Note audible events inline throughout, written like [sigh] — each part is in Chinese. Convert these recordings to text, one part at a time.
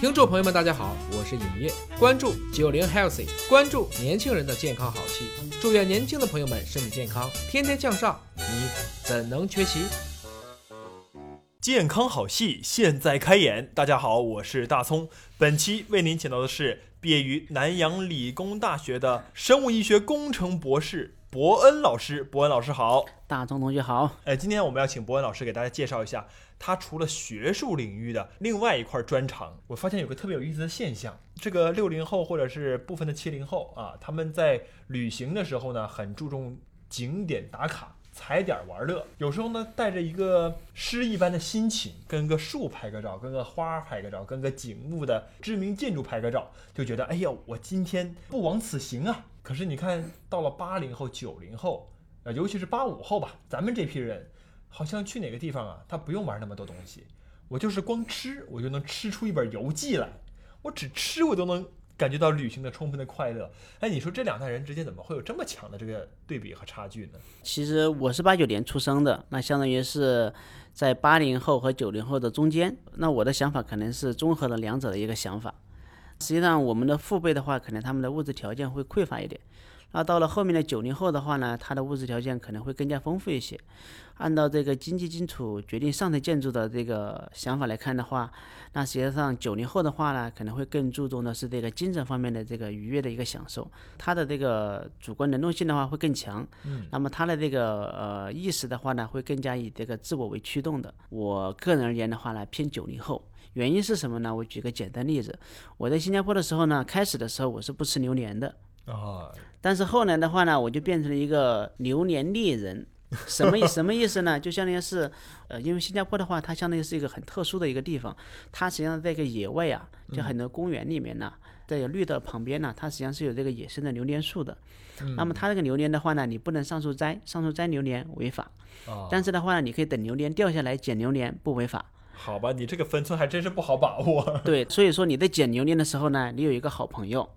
听众朋友们，大家好，我是尹烨，关注九零 healthy，关注年轻人的健康好戏，祝愿年轻的朋友们身体健康，天天向上，你怎能缺席？健康好戏现在开演，大家好，我是大葱，本期为您请到的是毕业于南洋理工大学的生物医学工程博士伯恩老师，伯恩老师好。大众同学好，哎，今天我们要请伯恩老师给大家介绍一下他除了学术领域的另外一块专长。我发现有个特别有意思的现象，这个六零后或者是部分的七零后啊，他们在旅行的时候呢，很注重景点打卡。踩点玩乐，有时候呢，带着一个诗一般的心情，跟个树拍个照，跟个花拍个照，跟个景物的知名建筑拍个照，就觉得哎呀，我今天不枉此行啊。可是你看到了八零后、九零后。呃，尤其是八五后吧，咱们这批人，好像去哪个地方啊，他不用玩那么多东西，我就是光吃，我就能吃出一本游记来，我只吃我都能感觉到旅行的充分的快乐。哎，你说这两代人之间怎么会有这么强的这个对比和差距呢？其实我是八九年出生的，那相当于是在八零后和九零后的中间，那我的想法可能是综合了两者的一个想法。实际上，我们的父辈的话，可能他们的物质条件会匮乏一点。那到了后面的九零后的话呢，他的物质条件可能会更加丰富一些。按照这个经济基础决定上层建筑的这个想法来看的话，那实际上九零后的话呢，可能会更注重的是这个精神方面的这个愉悦的一个享受，他的这个主观能动性的话会更强。嗯。那么他的这个呃意识的话呢，会更加以这个自我为驱动的。我个人而言的话呢，偏九零后。原因是什么呢？我举个简单例子，我在新加坡的时候呢，开始的时候我是不吃榴莲的。啊，但是后来的话呢，我就变成了一个榴莲猎人，什么意 [laughs] 什么意思呢？就相当于是，呃，因为新加坡的话，它相当于是一个很特殊的一个地方，它实际上在一个野外啊，就很多公园里面呢，在绿道旁边呢，它实际上是有这个野生的榴莲树的。那么它这个榴莲的话呢，你不能上树摘，上树摘榴莲违法。但是的话呢，你可以等榴莲掉下来捡榴莲，不违法。好吧，你这个分寸还真是不好把握。[laughs] [laughs] 对，所以说你在捡榴莲的时候呢，你有一个好朋友。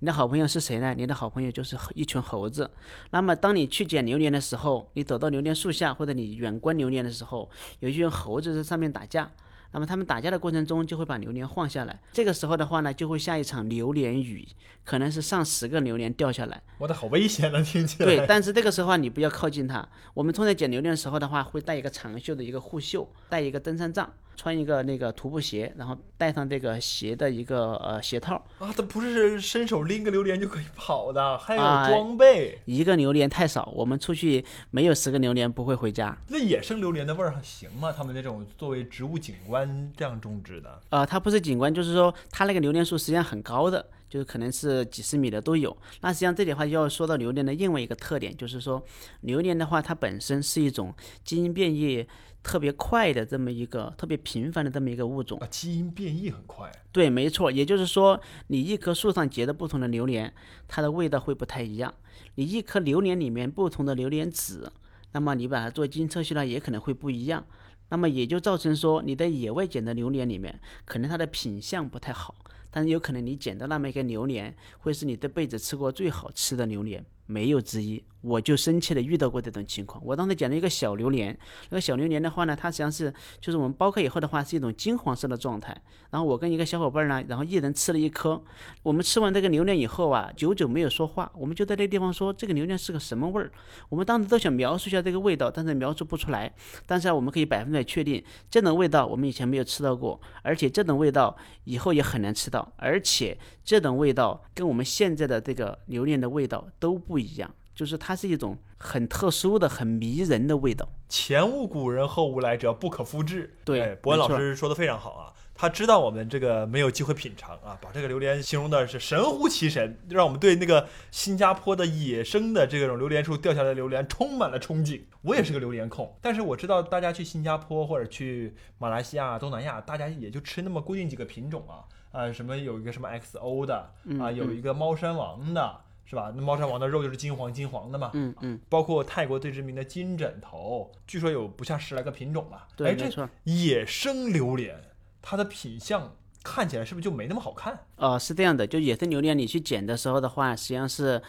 你的好朋友是谁呢？你的好朋友就是一群猴子。那么，当你去捡榴莲的时候，你走到榴莲树下，或者你远观榴莲的时候，有一群猴子在上面打架。那么，他们打架的过程中，就会把榴莲晃下来。这个时候的话呢，就会下一场榴莲雨，可能是上十个榴莲掉下来。我的好危险啊，听起来。对，但是这个时候你不要靠近它。我们通常捡榴莲的时候的话，会带一个长袖的一个护袖，带一个登山杖。穿一个那个徒步鞋，然后带上这个鞋的一个呃鞋套啊，它不是伸手拎个榴莲就可以跑的，还有装备。一个榴莲太少，我们出去没有十个榴莲不会回家。那野生榴莲的味儿还行吗？他们那种作为植物景观这样种植的？呃，它不是景观，就是说它那个榴莲树实际上很高的，就是可能是几十米的都有。那实际上这里的话要说到榴莲的另外一个特点，就是说榴莲的话，它本身是一种基因变异。特别快的这么一个特别频繁的这么一个物种啊，基因变异很快。对，没错，也就是说，你一棵树上结的不同的榴莲，它的味道会不太一样。你一颗榴莲里面不同的榴莲籽，那么你把它做基因测序呢，也可能会不一样。那么也就造成说，你在野外捡的榴莲里面，可能它的品相不太好，但是有可能你捡到那么一个榴莲，会是你这辈子吃过最好吃的榴莲，没有之一。我就深切的遇到过这种情况。我当时捡了一个小榴莲，那个小榴莲的话呢，它实际上是就是我们剥开以后的话是一种金黄色的状态。然后我跟一个小伙伴呢，然后一人吃了一颗。我们吃完这个榴莲以后啊，久久没有说话，我们就在那个地方说这个榴莲是个什么味儿。我们当时都想描述一下这个味道，但是描述不出来。但是，我们可以百分百确定，这种味道我们以前没有吃到过，而且这种味道以后也很难吃到，而且这种味道跟我们现在的这个榴莲的味道都不一样。就是它是一种很特殊的、很迷人的味道。前无古人后无来者，不可复制。对，博文老师说的非常好啊，他知道我们这个没有机会品尝啊，把这个榴莲形容的是神乎其神，让我们对那个新加坡的野生的这种榴莲树掉下来的榴莲充满了憧憬。我也是个榴莲控，但是我知道大家去新加坡或者去马来西亚、东南亚，大家也就吃那么固定几个品种啊，啊，什么有一个什么 XO 的啊，有一个猫山王的。是吧？那猫山王的肉就是金黄金黄的嘛。嗯嗯。包括泰国最知名的金枕头，据说有不下十来个品种吧。对，没错。野生榴莲，它的品相看起来是不是就没那么好看？哦，是这样的，就野生榴莲，你去捡的时候的话，实际上是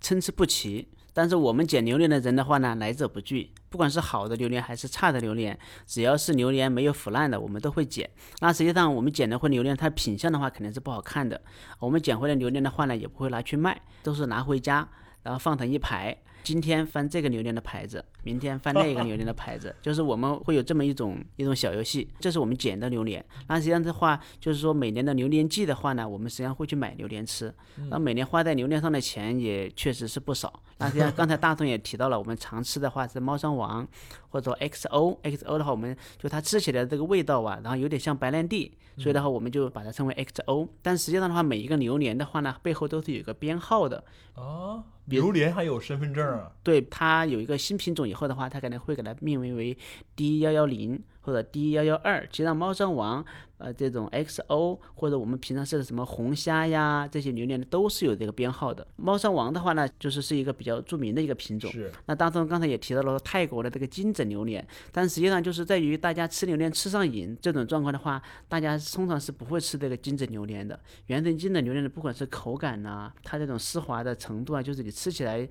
参差不齐。但是我们捡榴莲的人的话呢，来者不拒，不管是好的榴莲还是差的榴莲，只要是榴莲没有腐烂的，我们都会捡。那实际上我们捡的回榴莲，它品相的话肯定是不好看的。我们捡回来榴莲的话呢，也不会拿去卖，都是拿回家，然后放成一排。今天翻这个榴莲的牌子，明天翻那个榴莲的牌子，[laughs] 就是我们会有这么一种一种小游戏。这是我们捡的榴莲。那实际上的话，就是说每年的榴莲季的话呢，我们实际上会去买榴莲吃。那每年花在榴莲上的钱也确实是不少。那实际上刚才大同也提到了，我们常吃的话是猫山王，或者说 XO，XO 的话，我们就它吃起来这个味道啊，然后有点像白兰地，所以的话我们就把它称为 XO。但实际上的话，每一个榴莲的话呢，背后都是有一个编号的。啊，榴莲还有身份证啊？对，它有一个新品种以后的话，它可能会给它命名为 D 幺幺零或者 D 幺幺二。其实猫山王，呃，这种 XO 或者我们平常吃的什么红虾呀，这些榴莲都是有这个编号的。猫山王的话呢，就是是一个比较著名的一个品种。是。那当中刚才也提到了泰国的这个金枕榴莲，但实际上就是在于大家吃榴莲吃上瘾这种状况的话，大家通常是不会吃这个金枕榴莲的。原生金枕榴莲的，不管是口感呐，它这种丝滑的程度啊，就是你吃起来。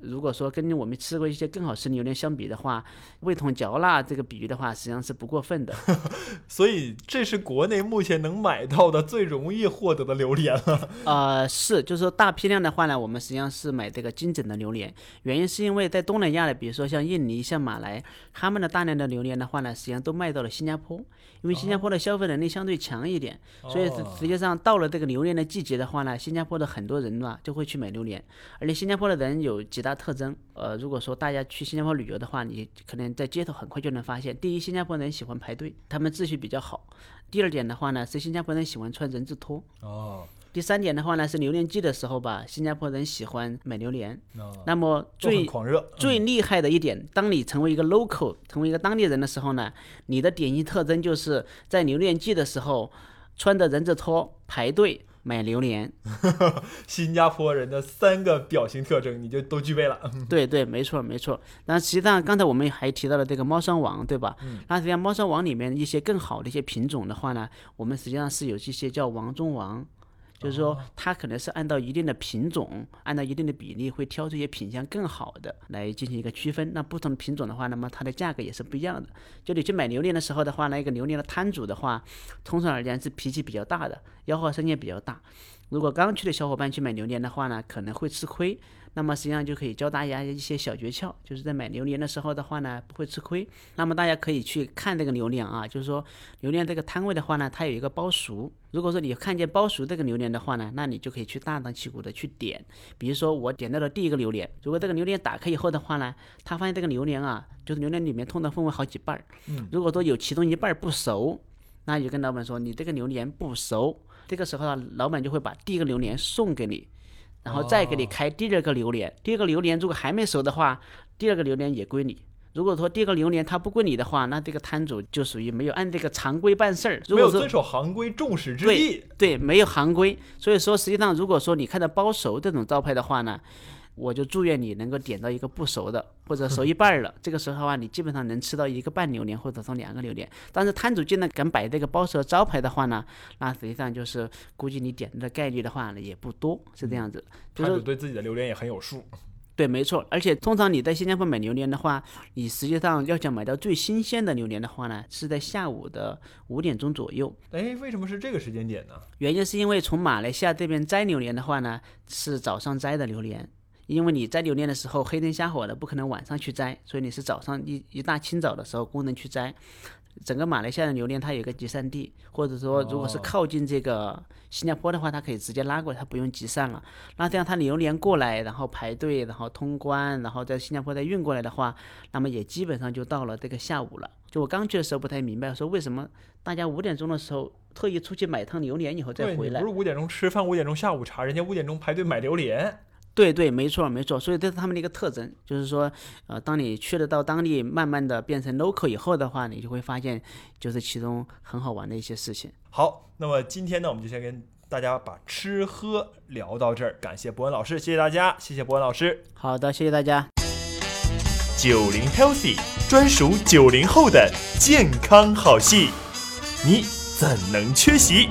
如果说跟我们吃过一些更好吃的榴莲相比的话，味同嚼蜡这个比喻的话，实际上是不过分的。[laughs] 所以这是国内目前能买到的最容易获得的榴莲了。呃，是，就是说大批量的话呢，我们实际上是买这个金枕的榴莲。原因是因为在东南亚的，比如说像印尼、像马来，他们的大量的榴莲的话呢，实际上都卖到了新加坡，因为新加坡的消费能力相对强一点，所以实际上到了这个榴莲的季节的话呢，新加坡的很多人呢就会去买榴莲，而且新加坡的人有几大特征，呃，如果说大家去新加坡旅游的话，你可能在街头很快就能发现，第一，新加坡人喜欢排队，他们秩序比较好；第二点的话呢，是新加坡人喜欢穿人字拖。哦。第三点的话呢，是榴莲季的时候吧，新加坡人喜欢买榴莲。那么最狂热、最厉害的一点，当你成为一个 local，成为一个当地人的时候呢，你的典型特征就是在榴莲季的时候，穿着人字拖排队。买榴莲，[laughs] 新加坡人的三个表情特征你就都具备了。[laughs] 对对，没错没错。那实际上刚才我们还提到了这个猫山王，对吧？嗯。那实际上猫山王里面一些更好的一些品种的话呢，我们实际上是有一些叫王中王。就是说，它可能是按照一定的品种，按照一定的比例，会挑出一些品相更好的来进行一个区分。那不同的品种的话，那么它的价格也是不一样的。就你去买榴莲的时候的话，那个榴莲的摊主的话，通常而言是脾气比较大的，吆喝声也比较大。如果刚去的小伙伴去买榴莲的话呢，可能会吃亏。那么实际上就可以教大家一些小诀窍，就是在买榴莲的时候的话呢，不会吃亏。那么大家可以去看这个榴莲啊，就是说榴莲这个摊位的话呢，它有一个包熟。如果说你看见包熟这个榴莲的话呢，那你就可以去大张旗鼓的去点。比如说我点到了第一个榴莲，如果这个榴莲打开以后的话呢，他发现这个榴莲啊，就是榴莲里面通常分为好几瓣儿。嗯。如果说有其中一半不熟，那你就跟老板说你这个榴莲不熟。这个时候呢，老板就会把第一个榴莲送给你。然后再给你开第二个榴莲，第二个榴莲如果还没熟的话，第二个榴莲也归你。如果说第二个榴莲它不归你的话，那这个摊主就属于没有按这个常规办事儿，没有遵守行规，众矢之的。对，没有行规。所以说，实际上如果说你看到包熟这种招牌的话呢。我就祝愿你能够点到一个不熟的，[laughs] 或者熟一半了。这个时候的话，你基本上能吃到一个半榴莲，或者说两个榴莲。但是摊主竟然敢摆这个包蛇招牌的话呢，那实际上就是估计你点的概率的话呢也不多，是这样子。摊主对自己的榴莲也很有数。对，没错。而且通常你在新加坡买榴莲的话，你实际上要想买到最新鲜的榴莲的话呢，是在下午的五点钟左右。哎，为什么是这个时间点呢？原因是因为从马来西亚这边摘榴莲的话呢，是早上摘的榴莲。因为你摘榴莲的时候黑灯瞎火的，不可能晚上去摘，所以你是早上一一大清早的时候工人去摘。整个马来西亚的榴莲它有个集散地，或者说如果是靠近这个新加坡的话，它可以直接拉过来，它不用集散了。那这样它榴莲过来，然后排队，然后通关，然后在新加坡再运过来的话，那么也基本上就到了这个下午了。就我刚去的时候不太明白，说为什么大家五点钟的时候特意出去买趟榴莲以后再回来？不是五点钟吃饭，五点钟下午茶，人家五点钟排队买榴莲。对对，没错没错，所以这是他们的一个特征，就是说，呃，当你去了到当地，慢慢的变成 local 以后的话，你就会发现，就是其中很好玩的一些事情。好，那么今天呢，我们就先跟大家把吃喝聊到这儿，感谢博文老师，谢谢大家，谢谢博文老师。好的，谢谢大家。九零 healthy 专属九零后的健康好戏，你怎能缺席？